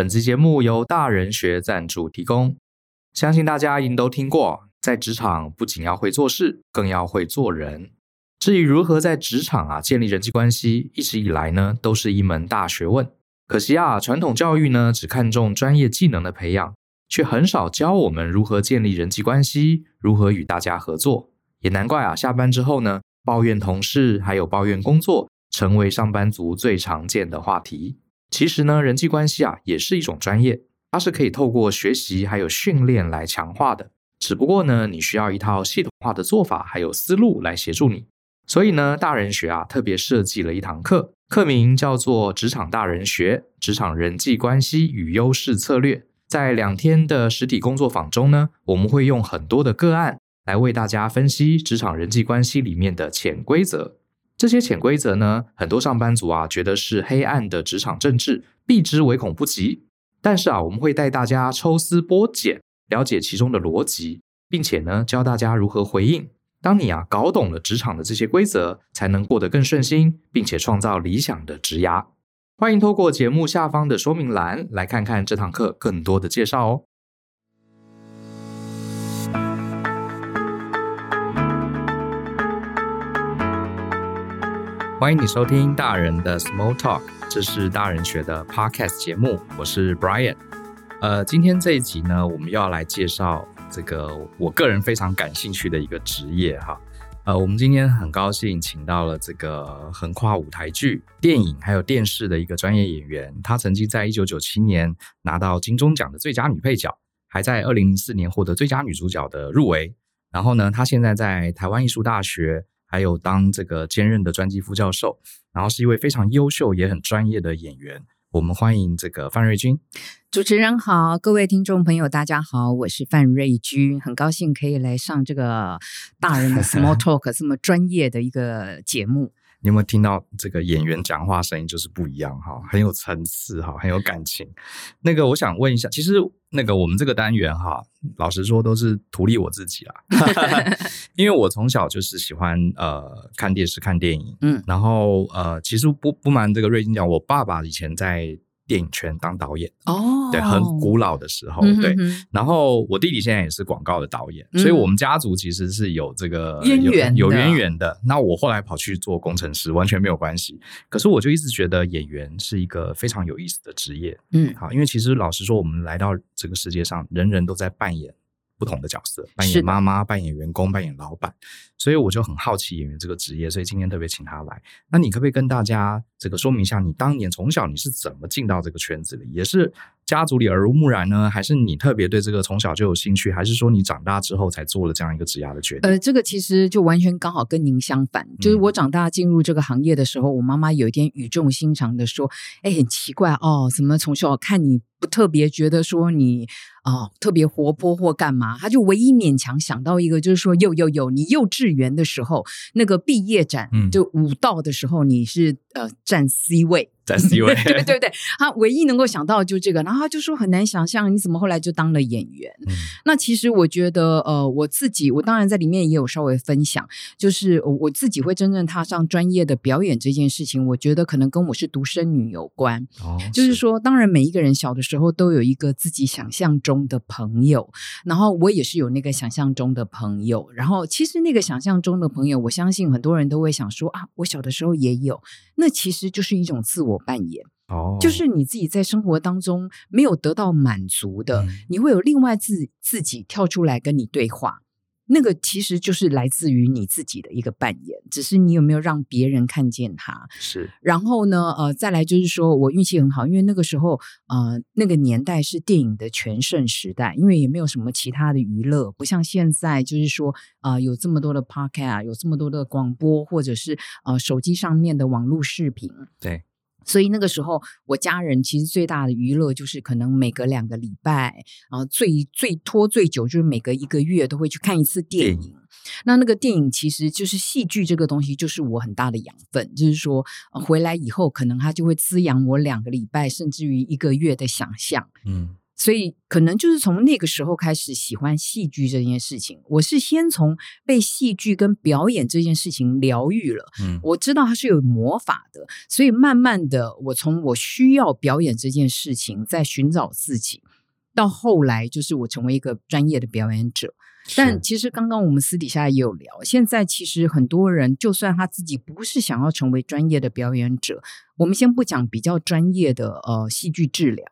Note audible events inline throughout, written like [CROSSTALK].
本期节目由大人学赞助提供。相信大家应都听过，在职场不仅要会做事，更要会做人。至于如何在职场啊建立人际关系，一直以来呢都是一门大学问。可惜啊，传统教育呢只看重专业技能的培养，却很少教我们如何建立人际关系，如何与大家合作。也难怪啊，下班之后呢，抱怨同事还有抱怨工作，成为上班族最常见的话题。其实呢，人际关系啊也是一种专业，它是可以透过学习还有训练来强化的。只不过呢，你需要一套系统化的做法还有思路来协助你。所以呢，大人学啊特别设计了一堂课，课名叫做《职场大人学：职场人际关系与优势策略》。在两天的实体工作坊中呢，我们会用很多的个案来为大家分析职场人际关系里面的潜规则。这些潜规则呢，很多上班族啊觉得是黑暗的职场政治，避之唯恐不及。但是啊，我们会带大家抽丝剥茧，了解其中的逻辑，并且呢，教大家如何回应。当你啊搞懂了职场的这些规则，才能过得更顺心，并且创造理想的职涯。欢迎透过节目下方的说明栏来看看这堂课更多的介绍哦。欢迎你收听大人的 Small Talk，这是大人学的 Podcast 节目，我是 Brian。呃，今天这一集呢，我们又要来介绍这个我个人非常感兴趣的一个职业哈。呃，我们今天很高兴请到了这个横跨舞台剧、电影还有电视的一个专业演员，她曾经在一九九七年拿到金钟奖的最佳女配角，还在二零零四年获得最佳女主角的入围。然后呢，她现在在台湾艺术大学。还有当这个兼任的专辑副教授，然后是一位非常优秀也很专业的演员。我们欢迎这个范瑞君。主持人好，各位听众朋友，大家好，我是范瑞君，很高兴可以来上这个大人的 [LAUGHS] Small Talk 这么专业的一个节目。你有没有听到这个演员讲话声音就是不一样哈，很有层次哈，很有感情。那个我想问一下，其实那个我们这个单元哈，老实说都是图利我自己啦，[LAUGHS] 因为我从小就是喜欢呃看电视看电影，嗯，然后呃其实不不瞒这个瑞金讲，我爸爸以前在。电影圈当导演哦，对，很古老的时候，对。然后我弟弟现在也是广告的导演，嗯、所以我们家族其实是有这个渊源有渊源的。那我后来跑去做工程师，完全没有关系。可是我就一直觉得演员是一个非常有意思的职业，嗯，好，因为其实老实说，我们来到这个世界上，人人都在扮演不同的角色，扮演妈妈，扮演员工，扮演老板。所以我就很好奇演员这个职业，所以今天特别请他来。那你可不可以跟大家这个说明一下，你当年从小你是怎么进到这个圈子里？也是家族里耳濡目染呢，还是你特别对这个从小就有兴趣，还是说你长大之后才做了这样一个职业的决定？呃，这个其实就完全刚好跟您相反，就是我长大进入这个行业的时候，嗯、我妈妈有一点语重心长的说：“哎，很奇怪哦，怎么从小看你不特别觉得说你哦特别活泼或干嘛？”她就唯一勉强想到一个，就是说有有有，你幼稚园的时候，那个毕业展，嗯、就舞蹈的时候，你是呃站 C 位。在 C 位，[LAUGHS] 对对对，他唯一能够想到就这个，然后他就说很难想象你怎么后来就当了演员。嗯、那其实我觉得，呃，我自己，我当然在里面也有稍微分享，就是我自己会真正踏上专业的表演这件事情，我觉得可能跟我是独生女有关。哦，就是说，当然每一个人小的时候都有一个自己想象中的朋友，然后我也是有那个想象中的朋友，然后其实那个想象中的朋友，我相信很多人都会想说啊，我小的时候也有，那其实就是一种自我。扮演哦，就是你自己在生活当中没有得到满足的，嗯、你会有另外自自己跳出来跟你对话，那个其实就是来自于你自己的一个扮演，只是你有没有让别人看见他？是。然后呢，呃，再来就是说我运气很好，因为那个时候，呃，那个年代是电影的全盛时代，因为也没有什么其他的娱乐，不像现在，就是说，呃，有这么多的 podcast，有这么多的广播，或者是呃手机上面的网络视频，对。所以那个时候，我家人其实最大的娱乐就是可能每隔两个礼拜，啊，最最拖最久就是每隔一个月都会去看一次电影。嗯、那那个电影其实就是戏剧这个东西，就是我很大的养分。就是说，回来以后可能它就会滋养我两个礼拜甚至于一个月的想象。嗯。所以可能就是从那个时候开始喜欢戏剧这件事情。我是先从被戏剧跟表演这件事情疗愈了。嗯，我知道它是有魔法的，所以慢慢的，我从我需要表演这件事情在寻找自己，到后来就是我成为一个专业的表演者。但其实刚刚我们私底下也有聊，现在其实很多人，就算他自己不是想要成为专业的表演者，我们先不讲比较专业的呃戏剧治疗，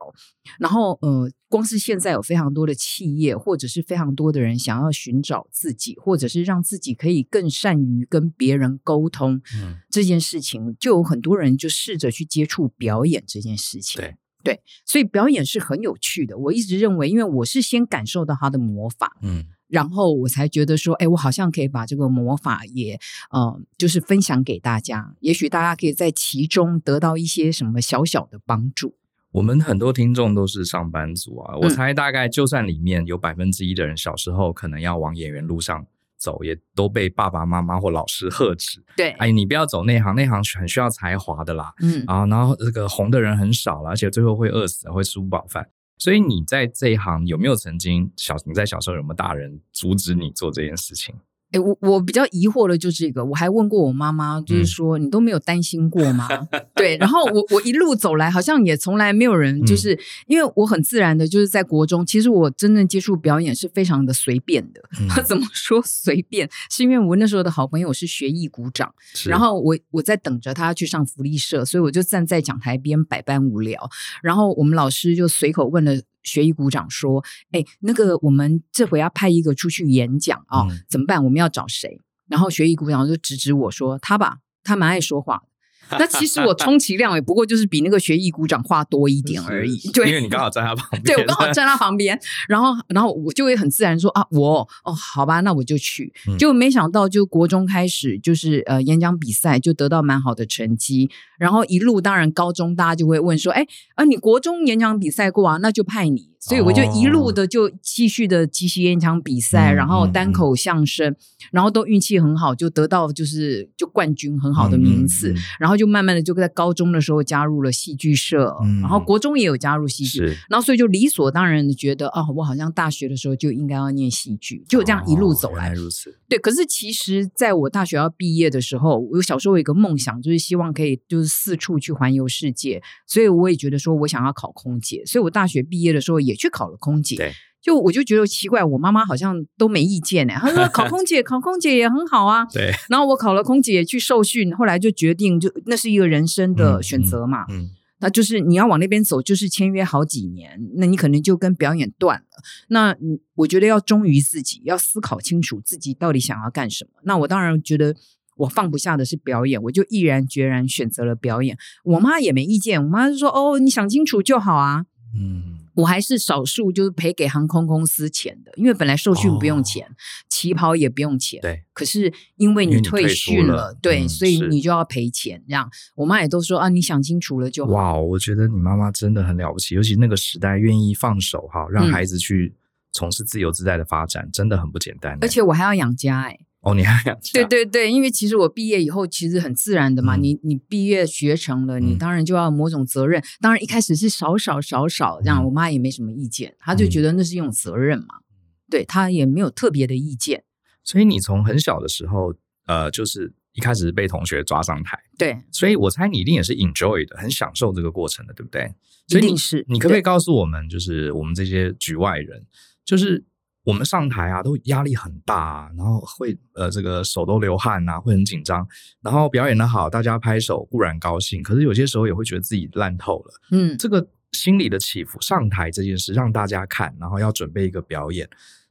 然后呃，光是现在有非常多的企业或者是非常多的人想要寻找自己，或者是让自己可以更善于跟别人沟通，嗯，这件事情就有很多人就试着去接触表演这件事情。对对，所以表演是很有趣的。我一直认为，因为我是先感受到他的魔法，嗯。然后我才觉得说，哎，我好像可以把这个魔法也，呃，就是分享给大家。也许大家可以在其中得到一些什么小小的帮助。我们很多听众都是上班族啊，我猜大概就算里面有百分之一的人小时候可能要往演员路上走，也都被爸爸妈妈或老师呵斥。对，哎，你不要走那行，那行很需要才华的啦。嗯，啊，然后这个红的人很少了，而且最后会饿死，会吃不饱饭。所以你在这一行有没有曾经小你在小时候有没有大人阻止你做这件事情？哎，我我比较疑惑的就是这个，我还问过我妈妈，就是说、嗯、你都没有担心过吗？[LAUGHS] 对，然后我我一路走来，好像也从来没有人，就是、嗯、因为我很自然的，就是在国中，其实我真正接触表演是非常的随便的。嗯、[LAUGHS] 怎么说随便？是因为我那时候的好朋友是学艺鼓掌，然后我我在等着他去上福利社，所以我就站在讲台边百般无聊，然后我们老师就随口问了。学艺股长说：“哎，那个我们这回要派一个出去演讲啊、哦，怎么办？我们要找谁？”然后学艺股长就指指我说：“他吧，他蛮爱说话。” [LAUGHS] 那其实我充其量也不过就是比那个学艺股长话多一点而已，对，因为你刚好站他旁边，对，我刚好站他旁边，[LAUGHS] 然后然后我就会很自然说啊，我哦，好吧，那我就去，就没想到就国中开始就是呃演讲比赛就得到蛮好的成绩，然后一路当然高中大家就会问说，哎啊，你国中演讲比赛过啊，那就派你。所以我就一路的就继续的即席演讲比赛，哦、然后单口相声，嗯嗯、然后都运气很好，就得到就是就冠军很好的名次，然后就慢慢的就在高中的时候加入了戏剧社，嗯、然后国中也有加入戏剧，是然后所以就理所当然的觉得啊、哦，我好像大学的时候就应该要念戏剧，就这样一路走来。哦、来如此。对，可是其实在我大学要毕业的时候，我小时候有一个梦想，就是希望可以就是四处去环游世界，所以我也觉得说我想要考空姐，所以我大学毕业的时候也去考了空姐，对就我就觉得奇怪，我妈妈好像都没意见呢。她说 [LAUGHS] 考空姐，考空姐也很好啊。对，然后我考了空姐去受训，后来就决定，就那是一个人生的选择嘛。嗯，嗯嗯那就是你要往那边走，就是签约好几年，那你可能就跟表演断了。那我觉得要忠于自己，要思考清楚自己到底想要干什么。那我当然觉得我放不下的是表演，我就毅然决然选择了表演。我妈也没意见，我妈就说：“哦，你想清楚就好啊。”嗯。我还是少数就是赔给航空公司钱的，因为本来受训不用钱，哦、旗袍也不用钱。对，可是因为你退训了，了对，嗯、所以你就要赔钱。这样，我妈也都说啊，你想清楚了就好。哇，我觉得你妈妈真的很了不起，尤其那个时代愿意放手哈，让孩子去从事自由自在的发展，嗯、真的很不简单。而且我还要养家哎。哦，你还想？对对对，因为其实我毕业以后，其实很自然的嘛。嗯、你你毕业学成了，你当然就要某种责任。嗯、当然一开始是少少少少这样，我妈也没什么意见，她就觉得那是一种责任嘛。嗯、对，她也没有特别的意见。所以你从很小的时候，呃，就是一开始被同学抓上台，对，所以我猜你一定也是 enjoy 的，很享受这个过程的，对不对？所以你一定是。你可不可以告诉我们，就是我们这些局外人，就是。我们上台啊，都压力很大啊，然后会呃，这个手都流汗呐，会很紧张。然后表演的好，大家拍手固然高兴，可是有些时候也会觉得自己烂透了。嗯，这个心理的起伏，上台这件事让大家看，然后要准备一个表演，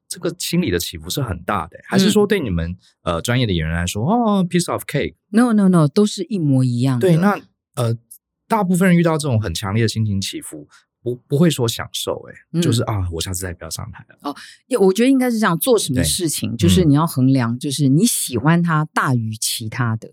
这个心理的起伏是很大的。还是说对你们呃专业的演员来说，哦，piece of cake？No no no，都是一模一样的。对，那呃，大部分人遇到这种很强烈的心情起伏。不不会说享受哎、就是啊，我下次再不要上台了。哦，我觉得应该是这样，做什么事情就是你要衡量，就是你喜欢它大于其他的。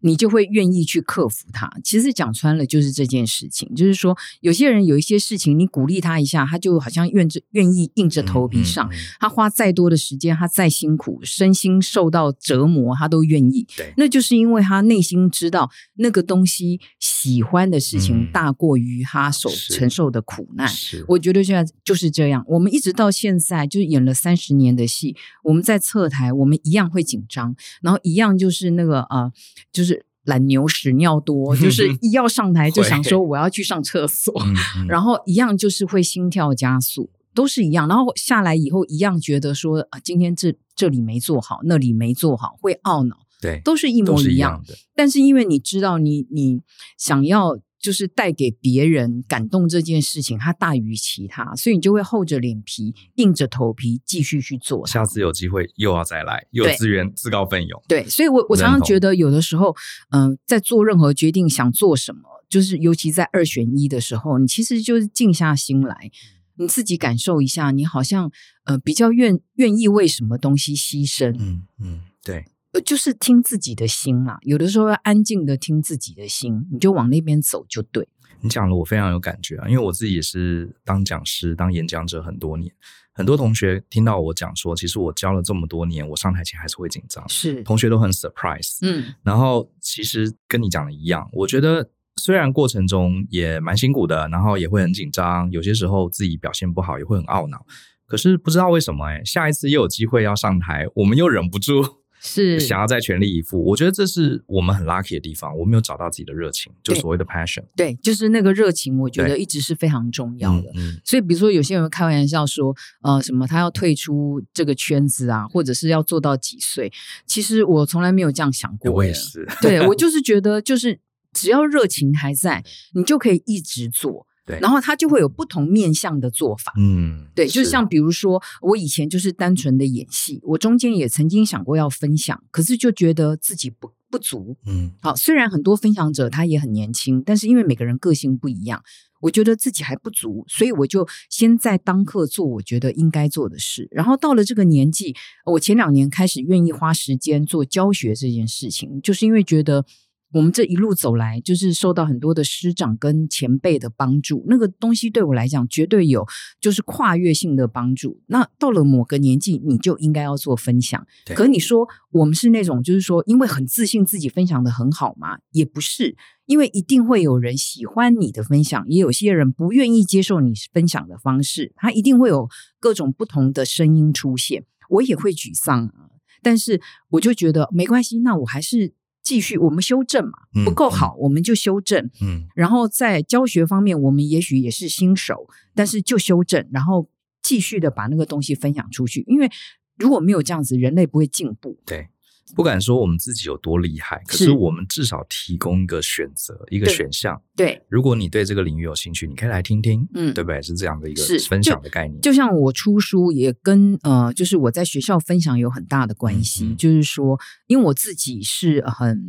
你就会愿意去克服它。其实讲穿了就是这件事情，就是说有些人有一些事情，你鼓励他一下，他就好像愿着愿意硬着头皮上。嗯嗯嗯、他花再多的时间，他再辛苦，身心受到折磨，他都愿意。对，那就是因为他内心知道那个东西喜欢的事情大过于他所承受的苦难。是，我觉得现在就是这样。我们一直到现在就是演了三十年的戏，我们在侧台，我们一样会紧张，然后一样就是那个呃，就是。懒牛屎尿多，就 [LAUGHS] 是一要上台就想说我要去上厕所，[LAUGHS] 然后一样就是会心跳加速，都是一样。然后下来以后一样觉得说啊，今天这这里没做好，那里没做好，会懊恼，对，都是一模一样的。但是因为你知道你，你你想要。就是带给别人感动这件事情，它大于其他，所以你就会厚着脸皮、硬着头皮继续去做。下次有机会又要再来，又有资源自告奋勇。对，所以我我常常觉得，有的时候，嗯、呃，在做任何决定，想做什么，就是尤其在二选一的时候，你其实就是静下心来，你自己感受一下，你好像呃比较愿愿意为什么东西牺牲。嗯嗯，对。就是听自己的心啦，有的时候要安静的听自己的心，你就往那边走就对。你讲的我非常有感觉啊，因为我自己也是当讲师、当演讲者很多年，很多同学听到我讲说，其实我教了这么多年，我上台前还是会紧张，是同学都很 surprise，嗯，然后其实跟你讲的一样，我觉得虽然过程中也蛮辛苦的，然后也会很紧张，有些时候自己表现不好也会很懊恼，可是不知道为什么哎，下一次又有机会要上台，我们又忍不住。是想要再全力以赴，我觉得这是我们很 lucky 的地方。我没有找到自己的热情，就所谓的 passion。对，就是那个热情，我觉得一直是非常重要的。嗯，所以比如说有些人开玩笑说，呃，什么他要退出这个圈子啊，或者是要做到几岁？其实我从来没有这样想过。我也是，对，我就是觉得，就是只要热情还在，[LAUGHS] 你就可以一直做。对，然后他就会有不同面向的做法。嗯，对，就像比如说，我以前就是单纯的演戏，我中间也曾经想过要分享，可是就觉得自己不不足。嗯，好，虽然很多分享者他也很年轻，但是因为每个人个性不一样，我觉得自己还不足，所以我就先在当课做我觉得应该做的事。然后到了这个年纪，我前两年开始愿意花时间做教学这件事情，就是因为觉得。我们这一路走来，就是受到很多的师长跟前辈的帮助，那个东西对我来讲绝对有，就是跨越性的帮助。那到了某个年纪，你就应该要做分享。可你说我们是那种，就是说，因为很自信自己分享的很好嘛？也不是，因为一定会有人喜欢你的分享，也有些人不愿意接受你分享的方式，他一定会有各种不同的声音出现。我也会沮丧啊，但是我就觉得没关系，那我还是。继续，我们修正嘛，不够好，嗯、我们就修正。嗯，然后在教学方面，我们也许也是新手，但是就修正，然后继续的把那个东西分享出去。因为如果没有这样子，人类不会进步。对。不敢说我们自己有多厉害，可是我们至少提供一个选择，一个选项。对，如果你对这个领域有兴趣，你可以来听听，嗯，对不对？是这样的一个分享的概念。就，就像我出书也跟呃，就是我在学校分享有很大的关系。就是说，因为我自己是很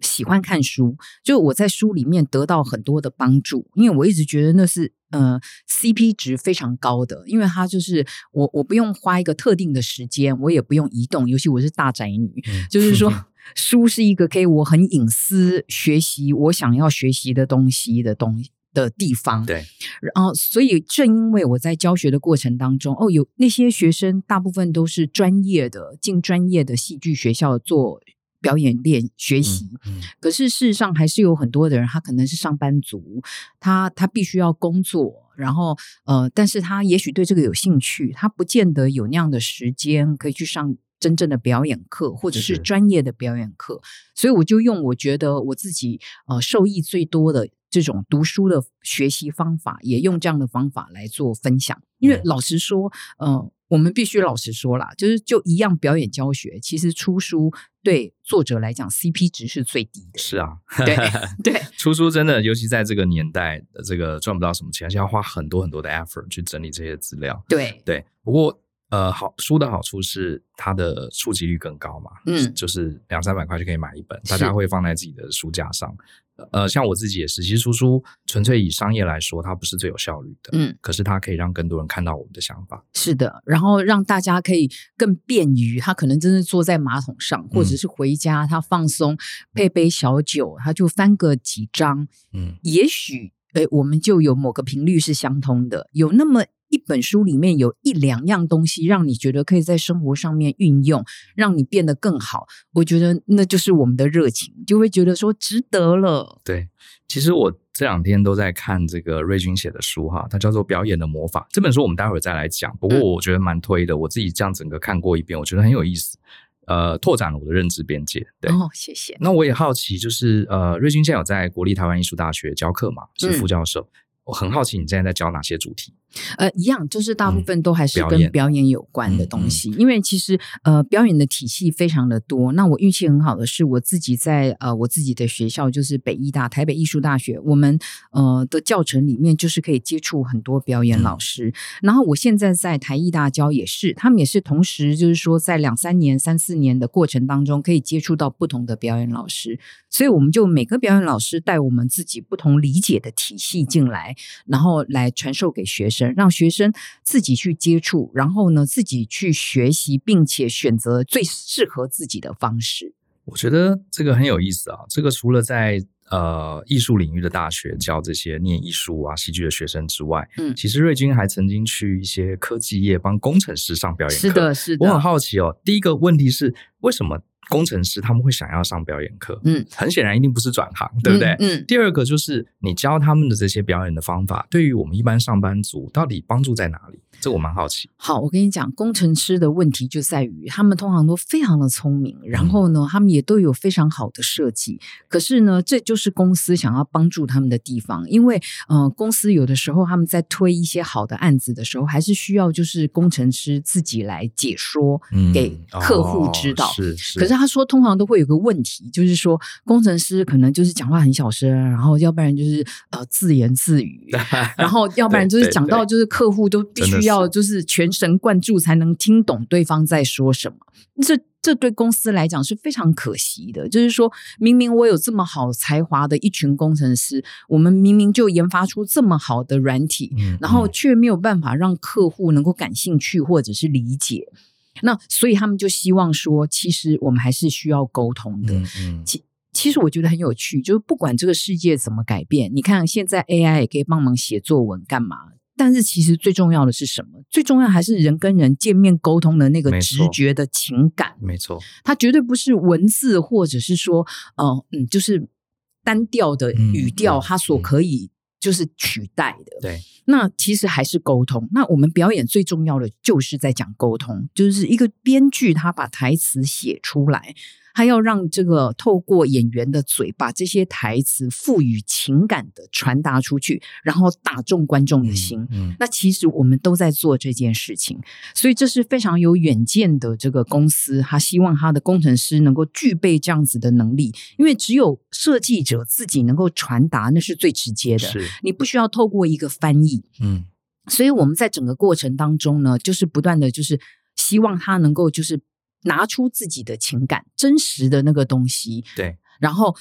喜欢看书，就我在书里面得到很多的帮助，因为我一直觉得那是。呃，CP 值非常高的，因为它就是我，我不用花一个特定的时间，我也不用移动，尤其我是大宅女，嗯、就是说 [LAUGHS] 书是一个可以我很隐私学习我想要学习的东西的东西的地方。对，然后所以正因为我在教学的过程当中，哦，有那些学生大部分都是专业的，进专业的戏剧学校做。表演练学习，嗯。嗯、可是事实上还是有很多的人，他可能是上班族，他他必须要工作，然后呃，但是他也许对这个有兴趣，他不见得有那样的时间可以去上真正的表演课，或者是专业的表演课，所以我就用我觉得我自己呃受益最多的这种读书的学习方法，也用这样的方法来做分享，因为老实说，呃。我们必须老实说啦，就是就一样表演教学，其实出书对作者来讲 CP 值是最低的。是啊，对 [LAUGHS] 对，出书真的，尤其在这个年代，这个赚不到什么钱，而且要花很多很多的 effort 去整理这些资料。对对，不过呃，好书的好处是它的触及率更高嘛，嗯，就是两三百块就可以买一本，大家会放在自己的书架上。呃，像我自己也是，其实输出纯粹以商业来说，它不是最有效率的。嗯，可是它可以让更多人看到我们的想法。是的，然后让大家可以更便于，他可能真的坐在马桶上，或者是回家，他放松，配杯小酒，他就翻个几章。嗯，也许，诶，我们就有某个频率是相通的，有那么。一本书里面有一两样东西，让你觉得可以在生活上面运用，让你变得更好。我觉得那就是我们的热情，就会觉得说值得了。对，其实我这两天都在看这个瑞君写的书哈，它叫做《表演的魔法》。这本书我们待会儿再来讲。不过我觉得蛮推的，我自己这样整个看过一遍，我觉得很有意思。呃，拓展了我的认知边界。对，哦，谢谢。那我也好奇，就是呃，瑞君现在有在国立台湾艺术大学教课嘛？是副教授。嗯我很好奇，你现在在教哪些主题？呃，一样，就是大部分都还是跟表演有关的东西。嗯、因为其实呃，表演的体系非常的多。那我运气很好的是，我自己在呃我自己的学校，就是北艺大台北艺术大学，我们呃的教程里面就是可以接触很多表演老师。嗯、然后我现在在台艺大教也是，他们也是同时就是说，在两三年、三四年的过程当中，可以接触到不同的表演老师。所以我们就每个表演老师带我们自己不同理解的体系进来。然后来传授给学生，让学生自己去接触，然后呢，自己去学习，并且选择最适合自己的方式。我觉得这个很有意思啊！这个除了在呃艺术领域的大学教这些念艺术啊、戏剧的学生之外，嗯，其实瑞军还曾经去一些科技业帮工程师上表演课。是的，是的。我很好奇哦，第一个问题是为什么？工程师他们会想要上表演课，嗯，很显然一定不是转行，对不对？嗯。嗯，第二个就是你教他们的这些表演的方法，对于我们一般上班族到底帮助在哪里？这我蛮好奇。好，我跟你讲，工程师的问题就在于他们通常都非常的聪明，然后呢，他们也都有非常好的设计。可是呢，这就是公司想要帮助他们的地方，因为呃，公司有的时候他们在推一些好的案子的时候，还是需要就是工程师自己来解说给客户知道。是是。可是他说，通常都会有个问题，就是说工程师可能就是讲话很小声，然后要不然就是呃自言自语，[LAUGHS] 然后要不然就是讲到就是客户都必须要就是全神贯注才能听懂对方在说什么。这这对公司来讲是非常可惜的。就是说明明我有这么好才华的一群工程师，我们明明就研发出这么好的软体，然后却没有办法让客户能够感兴趣或者是理解。那所以他们就希望说，其实我们还是需要沟通的。嗯嗯。其其实我觉得很有趣，就是不管这个世界怎么改变，你看现在 AI 也可以帮忙写作文干嘛？但是其实最重要的是什么？最重要还是人跟人见面沟通的那个直觉的情感。没错，它绝对不是文字，或者是说，呃，嗯，就是单调的语调，它所可以。就是取代的，对。那其实还是沟通。那我们表演最重要的就是在讲沟通，就是一个编剧他把台词写出来。他要让这个透过演员的嘴，把这些台词赋予情感的传达出去，然后打中观众的心。嗯，嗯，那其实我们都在做这件事情，所以这是非常有远见的这个公司，他希望他的工程师能够具备这样子的能力，因为只有设计者自己能够传达，那是最直接的。是，你不需要透过一个翻译。嗯，所以我们在整个过程当中呢，就是不断的就是希望他能够就是。拿出自己的情感，真实的那个东西，对，然后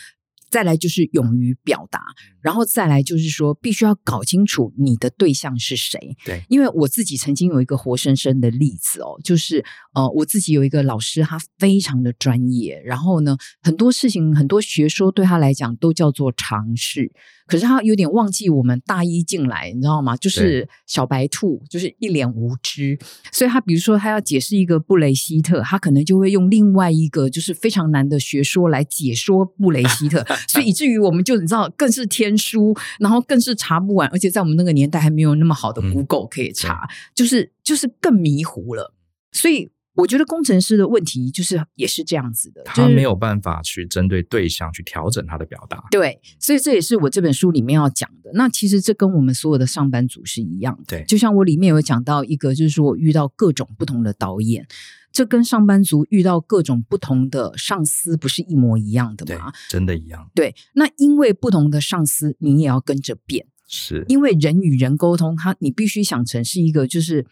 再来就是勇于表达，然后再来就是说，必须要搞清楚你的对象是谁，对，因为我自己曾经有一个活生生的例子哦，就是呃，我自己有一个老师，他非常的专业，然后呢，很多事情很多学说对他来讲都叫做常识。可是他有点忘记我们大一进来，你知道吗？就是小白兔，就是一脸无知。所以他比如说他要解释一个布雷希特，他可能就会用另外一个就是非常难的学说来解说布雷希特，所以 [LAUGHS] 以至于我们就你知道更是天书，然后更是查不完，而且在我们那个年代还没有那么好的 Google 可以查，嗯、就是就是更迷糊了。所以。我觉得工程师的问题就是也是这样子的，他没有办法去针对对象去调整他的表达。对，所以这也是我这本书里面要讲的。那其实这跟我们所有的上班族是一样的。对，就像我里面有讲到一个，就是说我遇到各种不同的导演，这跟上班族遇到各种不同的上司不是一模一样的吗？真的一样。对，那因为不同的上司，你也要跟着变。是，因为人与人沟通，他你必须想成是一个就是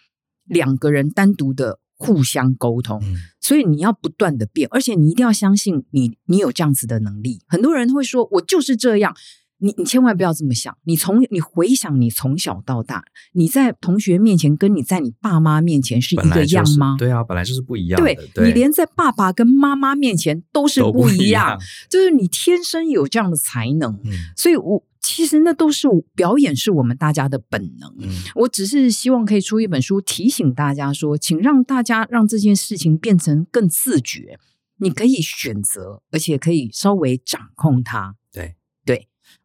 两个人单独的。互相沟通，嗯、所以你要不断的变，而且你一定要相信你，你有这样子的能力。很多人会说，我就是这样。你你千万不要这么想。你从你回想你从小到大，你在同学面前跟你在你爸妈面前是一个样吗？对啊，本来就是不一样的。对，对你连在爸爸跟妈妈面前都是不一样，一样就是你天生有这样的才能。嗯、所以我其实那都是表演，是我们大家的本能。嗯、我只是希望可以出一本书，提醒大家说，请让大家让这件事情变成更自觉。你可以选择，而且可以稍微掌控它。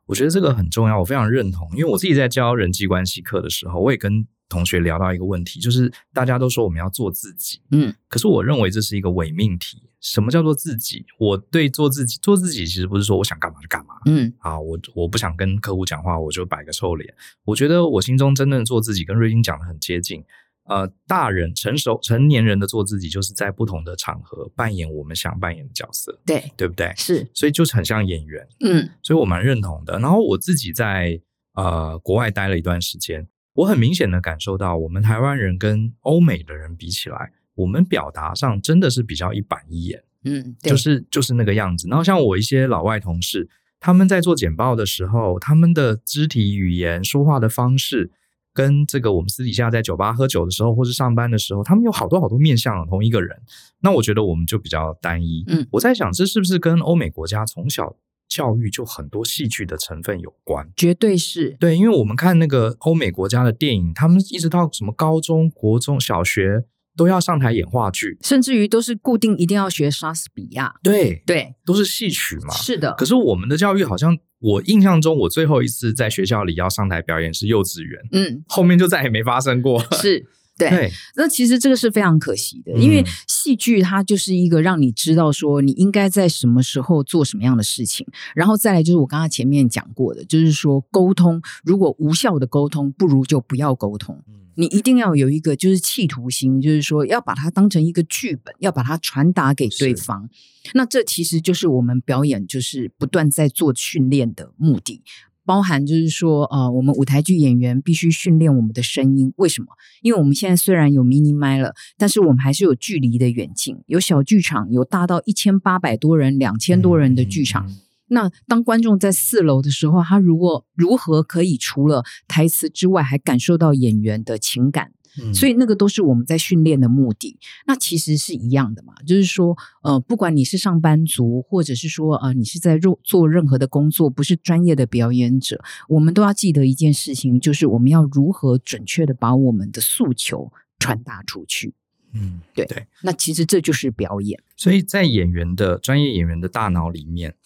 我觉得这个很重要，我非常认同。因为我自己在教人际关系课的时候，我也跟同学聊到一个问题，就是大家都说我们要做自己，嗯，可是我认为这是一个伪命题。什么叫做自己？我对做自己，做自己其实不是说我想干嘛就干嘛，嗯，啊，我我不想跟客户讲话，我就摆个臭脸。我觉得我心中真正做自己，跟瑞金讲的很接近。呃，大人成熟成年人的做自己，就是在不同的场合扮演我们想扮演的角色，对对不对？是，所以就是很像演员，嗯，所以我蛮认同的。然后我自己在呃国外待了一段时间，我很明显的感受到，我们台湾人跟欧美的人比起来，我们表达上真的是比较一板一眼，嗯，就是就是那个样子。然后像我一些老外同事，他们在做简报的时候，他们的肢体语言、说话的方式。跟这个我们私底下在酒吧喝酒的时候，或是上班的时候，他们有好多好多面向的同一个人。那我觉得我们就比较单一。嗯，我在想，这是不是跟欧美国家从小教育就很多戏剧的成分有关？绝对是。对，因为我们看那个欧美国家的电影，他们一直到什么高中国中小学。都要上台演话剧，甚至于都是固定一定要学莎士比亚。对对，都是戏曲嘛。是的。可是我们的教育好像，我印象中，我最后一次在学校里要上台表演是幼稚园。嗯，后面就再也没发生过。[LAUGHS] 是。对，对，那其实这个是非常可惜的，因为戏剧它就是一个让你知道说你应该在什么时候做什么样的事情，然后再来就是我刚刚前面讲过的，就是说沟通，如果无效的沟通，不如就不要沟通。你一定要有一个就是企图心，就是说要把它当成一个剧本，要把它传达给对方。那这其实就是我们表演就是不断在做训练的目的。包含就是说，呃，我们舞台剧演员必须训练我们的声音。为什么？因为我们现在虽然有 mini 麦了，但是我们还是有距离的远近，有小剧场，有大到一千八百多人、两千多人的剧场。嗯嗯嗯。那当观众在四楼的时候，他如果如何可以除了台词之外，还感受到演员的情感？所以那个都是我们在训练的目的，那其实是一样的嘛，就是说，呃，不管你是上班族，或者是说，呃，你是在做做任何的工作，不是专业的表演者，我们都要记得一件事情，就是我们要如何准确的把我们的诉求传达出去。嗯，对对。那其实这就是表演。所以在演员的专业演员的大脑里面，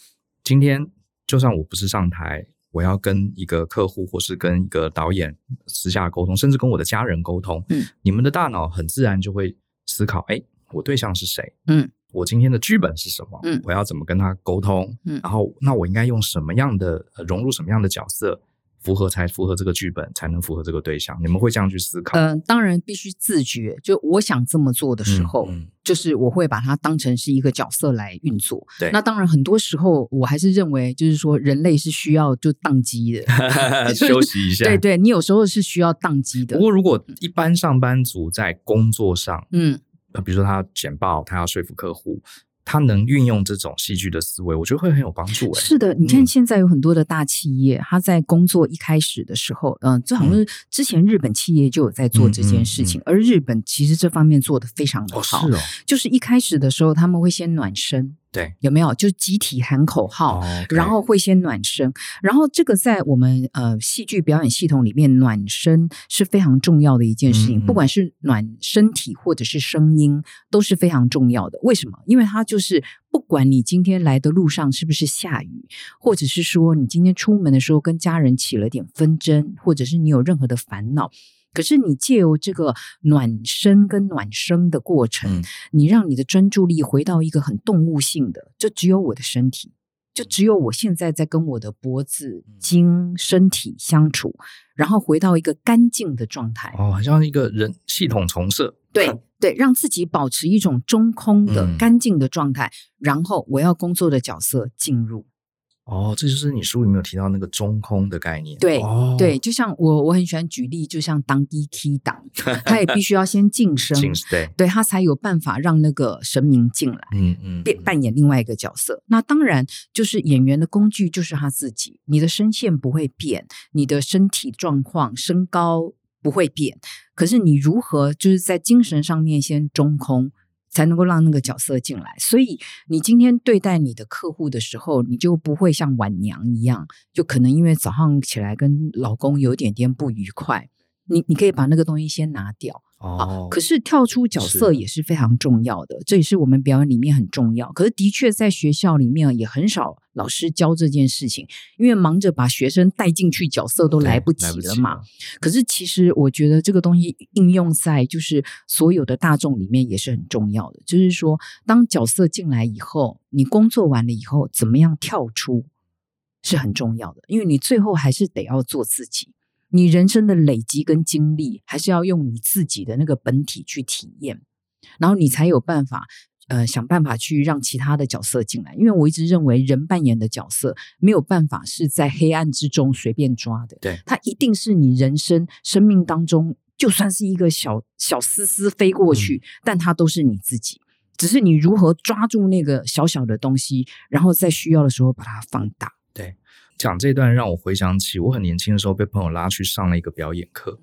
今天就算我不是上台。我要跟一个客户，或是跟一个导演私下沟通，甚至跟我的家人沟通。嗯，你们的大脑很自然就会思考：哎，我对象是谁？嗯，我今天的剧本是什么？嗯，我要怎么跟他沟通？嗯，然后那我应该用什么样的融入什么样的角色？符合才符合这个剧本，才能符合这个对象。你们会这样去思考？嗯、呃，当然必须自觉。就我想这么做的时候，嗯嗯、就是我会把它当成是一个角色来运作。对，那当然很多时候我还是认为，就是说人类是需要就宕机的 [LAUGHS] [LAUGHS] 休息一下。对对，你有时候是需要宕机的。不过如果一般上班族在工作上，嗯，比如说他简报，他要说服客户。他能运用这种戏剧的思维，我觉得会很有帮助。是的，你看现在有很多的大企业，他在工作一开始的时候，嗯，这好像是之前日本企业就有在做这件事情，而日本其实这方面做得非常的好。是哦，就是一开始的时候，他们会先暖身。对，有没有就集体喊口号，oh, okay. 然后会先暖身，然后这个在我们呃戏剧表演系统里面，暖身是非常重要的一件事情，嗯嗯，不管是暖身体或者是声音，都是非常重要的。为什么？因为它就是不管你今天来的路上是不是下雨，或者是说你今天出门的时候跟家人起了点纷争，或者是你有任何的烦恼。可是你借由这个暖身跟暖生的过程，嗯、你让你的专注力回到一个很动物性的，就只有我的身体，就只有我现在在跟我的脖子、筋、身体相处，然后回到一个干净的状态。哦，好像一个人系统重设。对 [LAUGHS] 对，让自己保持一种中空的、嗯、干净的状态，然后我要工作的角色进入。哦，这就是你书里面有提到那个中空的概念。对、哦、对，就像我我很喜欢举例，就像当机 key 档，他也必须要先晋升，[LAUGHS] 对，对他才有办法让那个神明进来，嗯嗯，扮扮演另外一个角色。那当然就是演员的工具就是他自己，你的声线不会变，你的身体状况、身高不会变，可是你如何就是在精神上面先中空。才能够让那个角色进来，所以你今天对待你的客户的时候，你就不会像晚娘一样，就可能因为早上起来跟老公有点点不愉快，你你可以把那个东西先拿掉。哦，可是跳出角色也是非常重要的，这也是我们表演里面很重要。可是的确在学校里面也很少老师教这件事情，因为忙着把学生带进去角色都来不及了嘛。了可是其实我觉得这个东西应用在就是所有的大众里面也是很重要的，就是说当角色进来以后，你工作完了以后怎么样跳出是很重要的，因为你最后还是得要做自己。你人生的累积跟经历，还是要用你自己的那个本体去体验，然后你才有办法，呃，想办法去让其他的角色进来。因为我一直认为，人扮演的角色没有办法是在黑暗之中随便抓的，对，它一定是你人生生命当中，就算是一个小小丝丝飞过去，嗯，但它都是你自己，只是你如何抓住那个小小的东西，然后在需要的时候把它放大，对。讲这段让我回想起我很年轻的时候被朋友拉去上了一个表演课，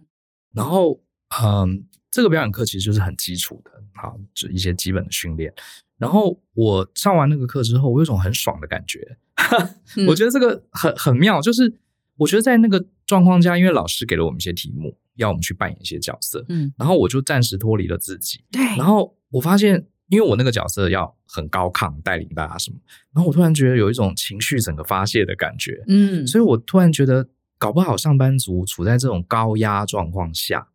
然后嗯，这个表演课其实就是很基础的，好，就一些基本的训练。然后我上完那个课之后，我有种很爽的感觉，[LAUGHS] 嗯、我觉得这个很很妙，就是我觉得在那个状况下，因为老师给了我们一些题目，要我们去扮演一些角色，嗯，然后我就暂时脱离了自己，对，然后我发现。因为我那个角色要很高亢，带领大家什么，然后我突然觉得有一种情绪整个发泄的感觉，嗯，所以我突然觉得，搞不好上班族处在这种高压状况下，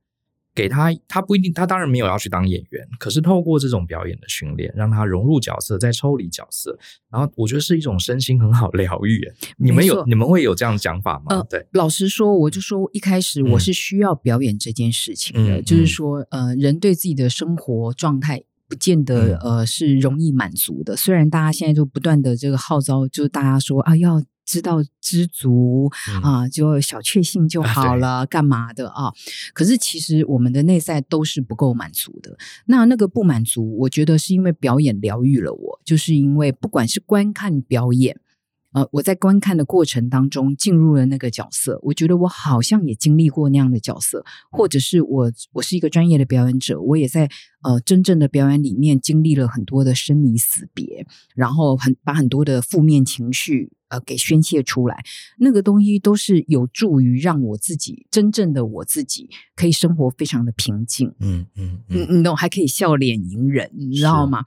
给他，他不一定，他当然没有要去当演员，可是透过这种表演的训练，让他融入角色，再抽离角色，然后我觉得是一种身心很好疗愈。你们有，你们会有这样的讲法吗？呃，对，老实说，我就说一开始我是需要表演这件事情的，嗯，就是说，呃，人对自己的生活状态。不见得呃是容易满足的，虽然大家现在就不断的这个号召，就是大家说啊，要知道知足、嗯、啊，就小确幸就好了，啊、干嘛的啊？可是其实我们的内在都是不够满足的。那那个不满足，我觉得是因为表演疗愈了我，就是因为不管是观看表演。呃，我在观看的过程当中进入了那个角色，我觉得我好像也经历过那样的角色，或者是我我是一个专业的表演者，我也在呃真正的表演里面经历了很多的生离死别，然后很把很多的负面情绪。呃，给宣泄出来，那个东西都是有助于让我自己真正的我自己可以生活非常的平静。嗯嗯嗯，你懂，还可以笑脸迎人，你知道吗？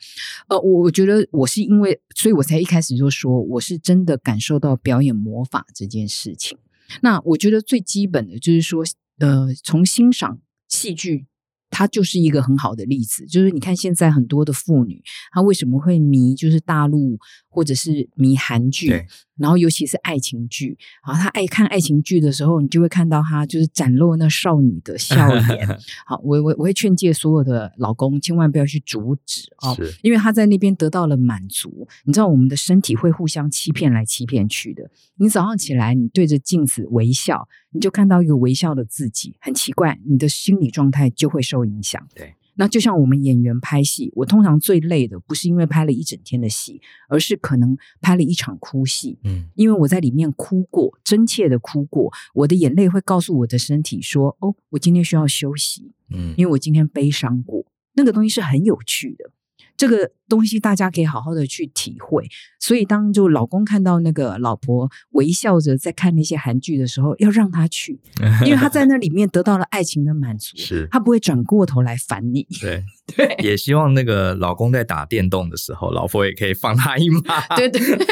呃，我觉得我是因为，所以我才一开始就说，我是真的感受到表演魔法这件事情。那我觉得最基本的就是说，呃，从欣赏戏剧。它就是一个很好的例子，就是你看现在很多的妇女，她为什么会迷就是大陆或者是迷韩剧，然后尤其是爱情剧，啊，他爱看爱情剧的时候，你就会看到他就是展露那少女的笑颜。[LAUGHS] 好，我我我会劝诫所有的老公千万不要去阻止哦，因为他在那边得到了满足。你知道我们的身体会互相欺骗来欺骗去的。你早上起来，你对着镜子微笑。你就看到一个微笑的自己，很奇怪，你的心理状态就会受影响。对，那就像我们演员拍戏，我通常最累的不是因为拍了一整天的戏，而是可能拍了一场哭戏。嗯，因为我在里面哭过，真切的哭过，我的眼泪会告诉我的身体说：“哦，我今天需要休息。”嗯，因为我今天悲伤过，那个东西是很有趣的。这个东西大家可以好好的去体会，所以当就老公看到那个老婆微笑着在看那些韩剧的时候，要让他去，[LAUGHS] 因为他在那里面得到了爱情的满足，是他不会转过头来烦你。对 [LAUGHS] 对，也希望那个老公在打电动的时候，老婆也可以放他一马。[LAUGHS] 对对对，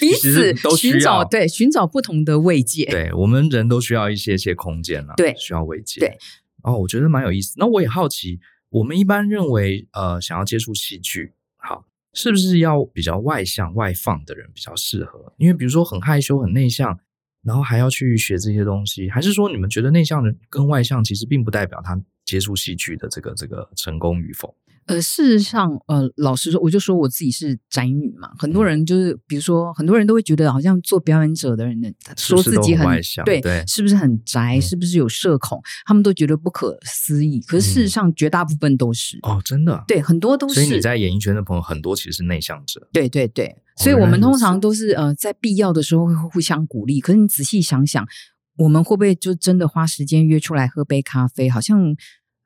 彼此都寻找对寻找不同的慰藉。对，我们人都需要一些些空间了，对，需要慰藉。对，哦，我觉得蛮有意思。那我也好奇。我们一般认为，呃，想要接触戏剧，好，是不是要比较外向、外放的人比较适合？因为比如说很害羞、很内向，然后还要去学这些东西，还是说你们觉得内向人跟外向其实并不代表他接触戏剧的这个这个成功与否？呃，事实上，呃，老实说，我就说我自己是宅女嘛。很多人就是，比如说，很多人都会觉得，好像做表演者的人说自己很外向，对，对，是不是很宅？嗯、是不是有社恐？他们都觉得不可思议。可是事实上，绝大部分都是、嗯、哦，真的，对，很多都是。所以你在演艺圈的朋友，很多其实是内向者。对对对，所以我们通常都是呃，在必要的时候会互相鼓励。可是你仔细想想，我们会不会就真的花时间约出来喝杯咖啡？好像。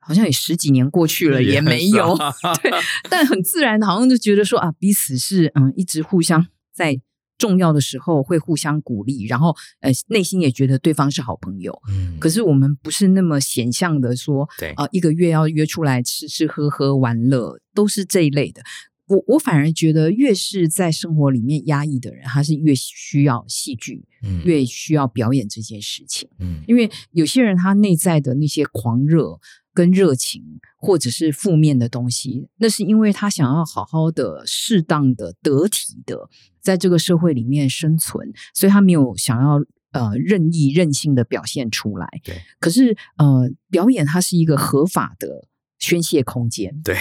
好像也十几年过去了，也没有 [LAUGHS] 对，但很自然，好像就觉得说啊，彼此是嗯，一直互相在重要的时候会互相鼓励，然后呃，内心也觉得对方是好朋友。嗯，可是我们不是那么显象的说，对啊，一个月要约出来吃吃喝喝玩乐，都是这一类的。我我反而觉得，越是在生活里面压抑的人，他是越需要戏剧，嗯，越需要表演这件事情。嗯，因为有些人他内在的那些狂热。跟热情，或者是负面的东西，那是因为他想要好好的、适当的、得体的在这个社会里面生存，所以他没有想要呃任意任性的表现出来。对，可是呃，表演它是一个合法的宣泄空间。对。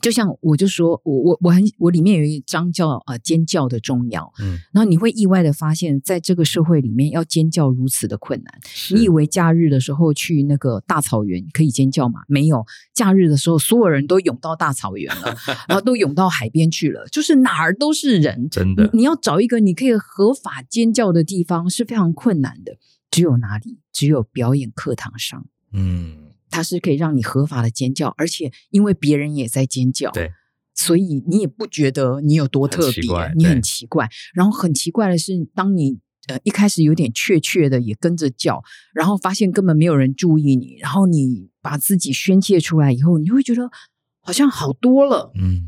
就像我就说，我我我很我里面有一张叫呃尖叫的重要，嗯，然后你会意外的发现，在这个社会里面要尖叫如此的困难。你以为假日的时候去那个大草原可以尖叫吗？没有，假日的时候所有人都涌到大草原了，[LAUGHS] 然后都涌到海边去了，就是哪儿都是人，真的。你，你要找一个你可以合法尖叫的地方是非常困难的，只有哪里？只有表演课堂上，嗯。它是可以让你合法的尖叫，而且因为别人也在尖叫，对，所以你也不觉得你有多特别，你很奇怪。然后很奇怪的是，当你呃一开始有点怯怯的也跟着叫，然后发现根本没有人注意你，然后你把自己宣泄出来以后，你会觉得好像好多了。嗯，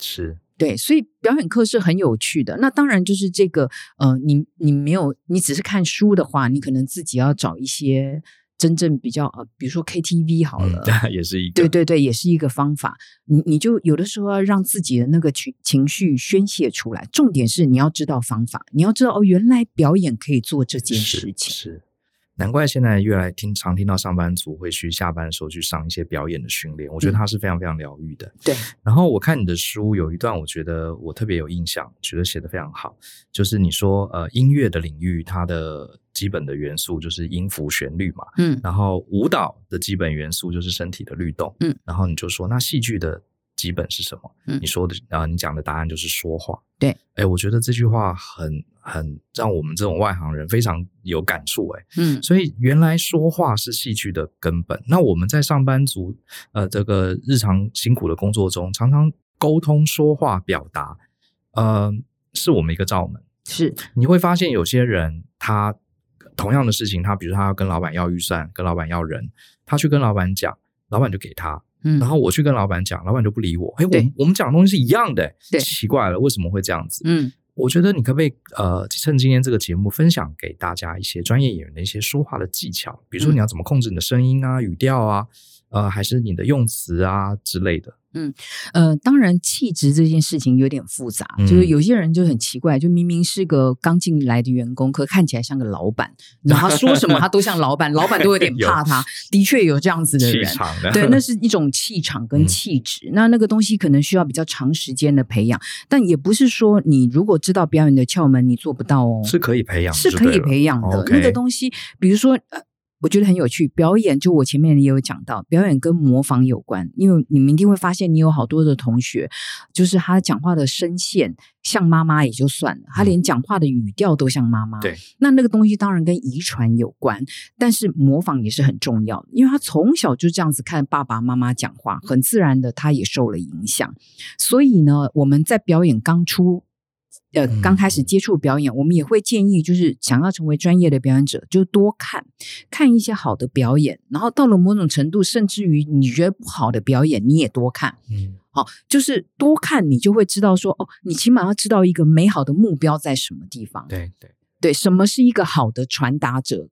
是对，所以表演课是很有趣的。那当然就是这个呃，你你没有，你只是看书的话，你可能自己要找一些。真正比较呃，比如说 KTV 好了，嗯、也是一个对对对，也是一个方法。你你就有的时候要让自己的那个情情绪宣泄出来，重点是你要知道方法，你要知道哦，原来表演可以做这件事情。是。是难怪现在越来听常听到上班族会去下班的时候去上一些表演的训练，我觉得它是非常非常疗愈的。嗯、对。然后我看你的书有一段，我觉得我特别有印象，觉得写的非常好，就是你说呃音乐的领域它的基本的元素就是音符旋律嘛，嗯，然后舞蹈的基本元素就是身体的律动，嗯，然后你就说那戏剧的基本是什么？嗯，你说的啊、呃，你讲的答案就是说话。对，哎，我觉得这句话很很让我们这种外行人非常有感触，哎，嗯，所以原来说话是戏剧的根本。那我们在上班族呃这个日常辛苦的工作中，常常沟通说话表达，呃，是我们一个罩门。是，你会发现有些人他同样的事情，他比如他要跟老板要预算，跟老板要人，他去跟老板讲，老板就给他。嗯，然后我去跟老板讲，老板就不理我。哎，我我们讲的东西是一样的，对，奇怪了，为什么会这样子？嗯，我觉得你可不可以呃，趁今天这个节目分享给大家一些专业演员的一些说话的技巧，比如说你要怎么控制你的声音啊、语调啊，呃，还是你的用词啊之类的。嗯，呃，当然，气质这件事情有点复杂，嗯、就是有些人就很奇怪，就明明是个刚进来的员工，可看起来像个老板，然后他说什么 [LAUGHS] 他都像老板，老板都有点怕他。的确有这样子的人，的对，那 [LAUGHS] 是一种气场跟气质。嗯、那那个东西可能需要比较长时间的培养，但也不是说你如果知道表演的窍门，你做不到哦，是可以培养，是可以培养的。那个东西，比如说呃。我觉得很有趣，表演就我前面也有讲到，表演跟模仿有关，因为你们一定会发现，你有好多的同学，就是他讲话的声线像妈妈也就算了，他连讲话的语调都像妈妈。对，那那个东西当然跟遗传有关，但是模仿也是很重要的，因为他从小就这样子看爸爸妈妈讲话，很自然的他也受了影响。所以呢，我们在表演刚出。呃，刚开始接触表演，我们也会建议，就是想要成为专业的表演者，就多看看一些好的表演，然后到了某种程度，甚至于你觉得不好的表演，你也多看。嗯，好，就是多看，你就会知道说，哦，你起码要知道一个美好的目标在什么地方。对对对，什么是一个好的传达者？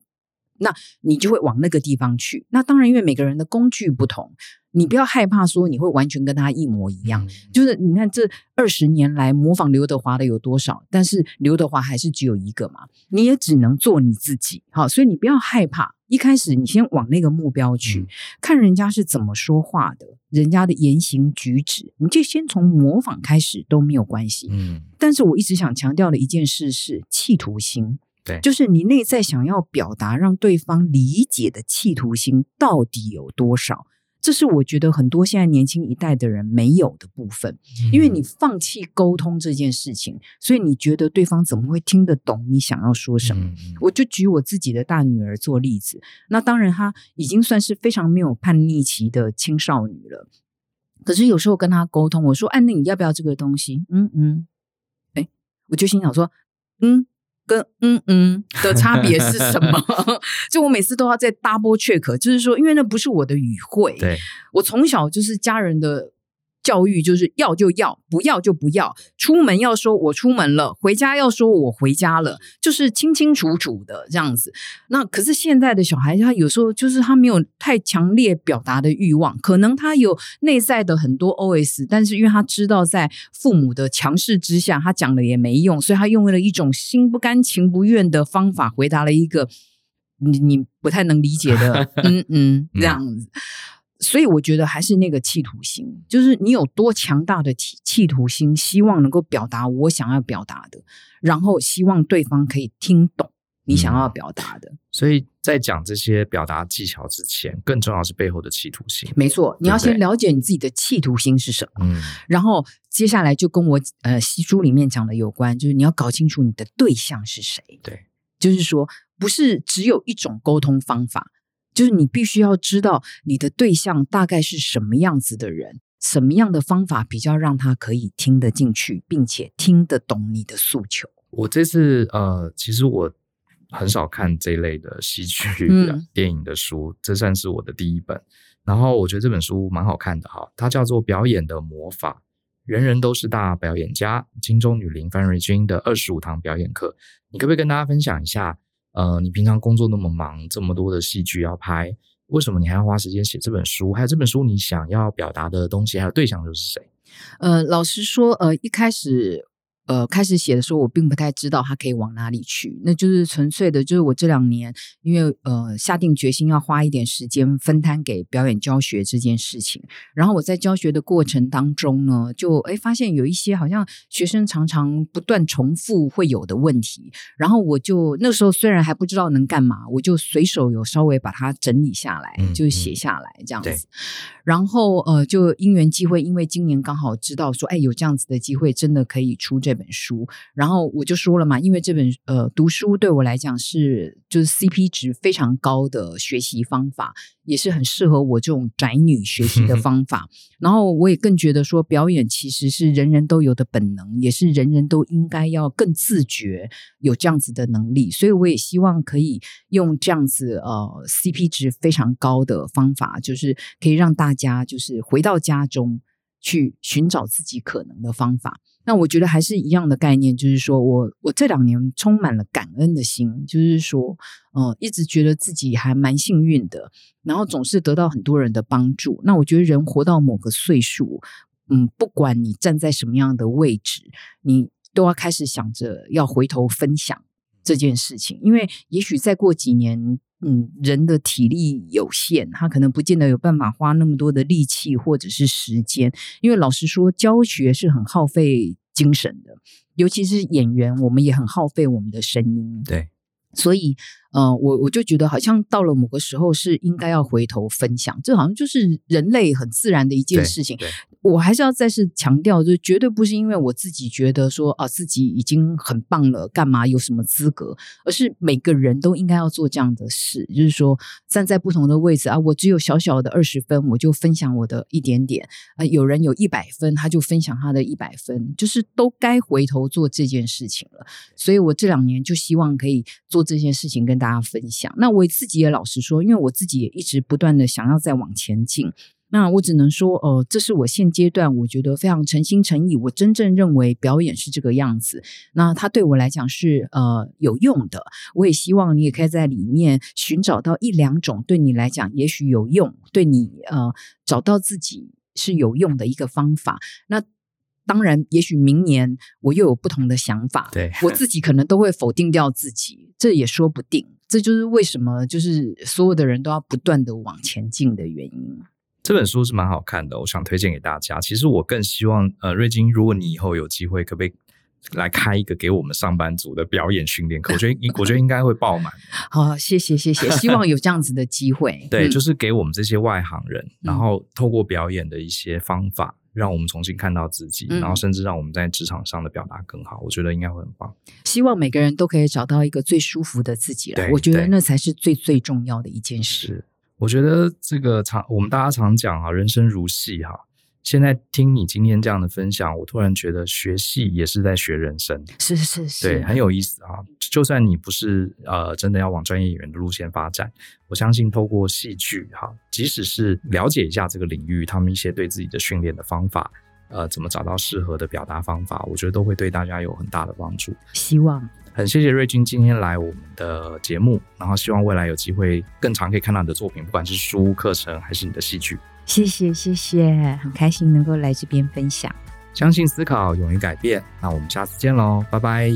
那你就会往那个地方去。那当然，因为每个人的工具不同。你不要害怕说你会完全跟他一模一样，就是你看这二十年来模仿刘德华的有多少，但是刘德华还是只有一个嘛，你也只能做你自己，好，所以你不要害怕，一开始你先往那个目标去，嗯、看人家是怎么说话的，人家的言行举止，你就先从模仿开始都没有关系。嗯，但是我一直想强调的一件事是企图心，对，就是你内在想要表达让对方理解的企图心到底有多少。这是我觉得很多现在年轻一代的人没有的部分，因为你放弃沟通这件事情，所以你觉得对方怎么会听得懂你想要说什么？我就举我自己的大女儿做例子，那当然她已经算是非常没有叛逆期的青少女了，可是有时候跟她沟通，我说：“哎，那你要不要这个东西？”嗯嗯，哎，我就心想说：“嗯。”跟嗯嗯 [LAUGHS] 的差别是什么？就我每次都要再 double check，就是说，因为那不是我的语汇。对，我从小就是家人的。教育就是要就要，不要就不要。出门要说我出门了，回家要说我回家了，就是清清楚楚的这样子。那可是现在的小孩，他有时候就是他没有太强烈表达的欲望，可能他有内在的很多 OS，但是因为他知道在父母的强势之下，他讲了也没用，所以他用了一种心不甘情不愿的方法回答了一个你你不太能理解的 [LAUGHS] 嗯嗯这样子。所以我觉得还是那个企图心，就是你有多强大的企企图心，希望能够表达我想要表达的，然后希望对方可以听懂你想要表达的。嗯，所以在讲这些表达技巧之前，更重要是背后的企图心。没错，你要先了解你自己的企图心是什么，嗯，然后接下来就跟我呃书里面讲的有关，就是你要搞清楚你的对象是谁。对，就是说不是只有一种沟通方法。就是你必须要知道你的对象大概是什么样子的人，什么样的方法比较让他可以听得进去，并且听得懂你的诉求。我这次呃，其实我很少看这类的戏剧、嗯、[LAUGHS] 电影的书，这算是我的第一本。然后我觉得这本书蛮好看的哈，它叫做《表演的魔法》，人人都是大表演家，金钟女伶范瑞君的二十五堂表演课。你可不可以跟大家分享一下？呃，你平常工作那么忙，这么多的戏剧要拍，为什么你还要花时间写这本书？还有这本书你想要表达的东西，还有对象又是谁？呃，老实说，呃，一开始。呃，开始写的时候，我并不太知道它可以往哪里去。那就是纯粹的，就是我这两年因为呃下定决心要花一点时间分摊给表演教学这件事情。然后我在教学的过程当中呢，就哎发现有一些好像学生常常不断重复会有的问题。然后我就那时候虽然还不知道能干嘛，我就随手有稍微把它整理下来，嗯、就写下来这样子。然后呃，就因缘机会，因为今年刚好知道说，哎，有这样子的机会，真的可以出这。本书，然后我就说了嘛，因为这本呃读书对我来讲是就是 CP 值非常高的学习方法，也是很适合我这种宅女学习的方法。然后我也更觉得说，表演其实是人人都有的本能，也是人人都应该要更自觉有这样子的能力。所以我也希望可以用这样子呃 CP 值非常高的方法，就是可以让大家就是回到家中去寻找自己可能的方法。那我觉得还是一样的概念，就是说我我这两年充满了感恩的心，就是说，嗯，一直觉得自己还蛮幸运的，然后总是得到很多人的帮助。那我觉得人活到某个岁数，嗯，不管你站在什么样的位置，你都要开始想着要回头分享这件事情，因为也许再过几年。嗯，人的体力有限，他可能不见得有办法花那么多的力气或者是时间。因为老实说，教学是很耗费精神的，尤其是演员，我们也很耗费我们的声音。对。所以，呃，我我就觉得好像到了某个时候是应该要回头分享，这好像就是人类很自然的一件事情。我还是要再次强调，就绝对不是因为我自己觉得说啊自己已经很棒了，干嘛有什么资格，而是每个人都应该要做这样的事。就是说，站在不同的位置啊，我只有小小的二十分，我就分享我的一点点啊；有人有一百分，他就分享他的一百分，就是都该回头做这件事情了。所以我这两年就希望可以做。这件事情跟跟大家分享。那我自己也老实说，因为我自己也一直不断的想要再往前进。那我只能说，呃，这是我现阶段我觉得非常诚心诚意，我真正认为表演是这个样子。那它对我来讲是呃有用的。我也希望你也可以在里面寻找到一两种对你来讲也许有用，对你呃找到自己是有用的一个方法。那。当然，也许明年我又有不同的想法，对，我自己可能都会否定掉自己，[LAUGHS] 这也说不定。这就是为什么就是所有的人都要不断的往前进的原因。这本书是蛮好看的，我想推荐给大家。其实我更希望，呃，瑞金，如果你以后有机会，可不可以来开一个给我们上班族的表演训练课？[LAUGHS] 我觉得，我觉得应该会爆满。[LAUGHS] 好，谢谢，谢谢，[LAUGHS] 希望有这样子的机会。对，就是给我们这些外行人，嗯、然后透过表演的一些方法，让我们重新看到自己，嗯、然后甚至让我们在职场上的表达更好。我觉得应该会很棒。希望每个人都可以找到一个最舒服的自己了。我觉得那才是最最重要的一件事。我觉得这个常我们大家常讲哈，人生如戏哈。现在听你今天这样的分享，我突然觉得学戏也是在学人生，是是是，对，很有意思啊。就算你不是呃真的要往专业演员的路线发展，我相信透过戏剧哈，即使是了解一下这个领域，他们一些对自己的训练的方法，呃，怎么找到适合的表达方法，我觉得都会对大家有很大的帮助。希望。很谢谢瑞军今天来我们的节目，然后希望未来有机会更常可以看到你的作品，不管是书、课程还是你的戏剧。谢谢谢谢，很开心能够来这边分享。相信思考，勇于改变。那我们下次见喽，拜拜。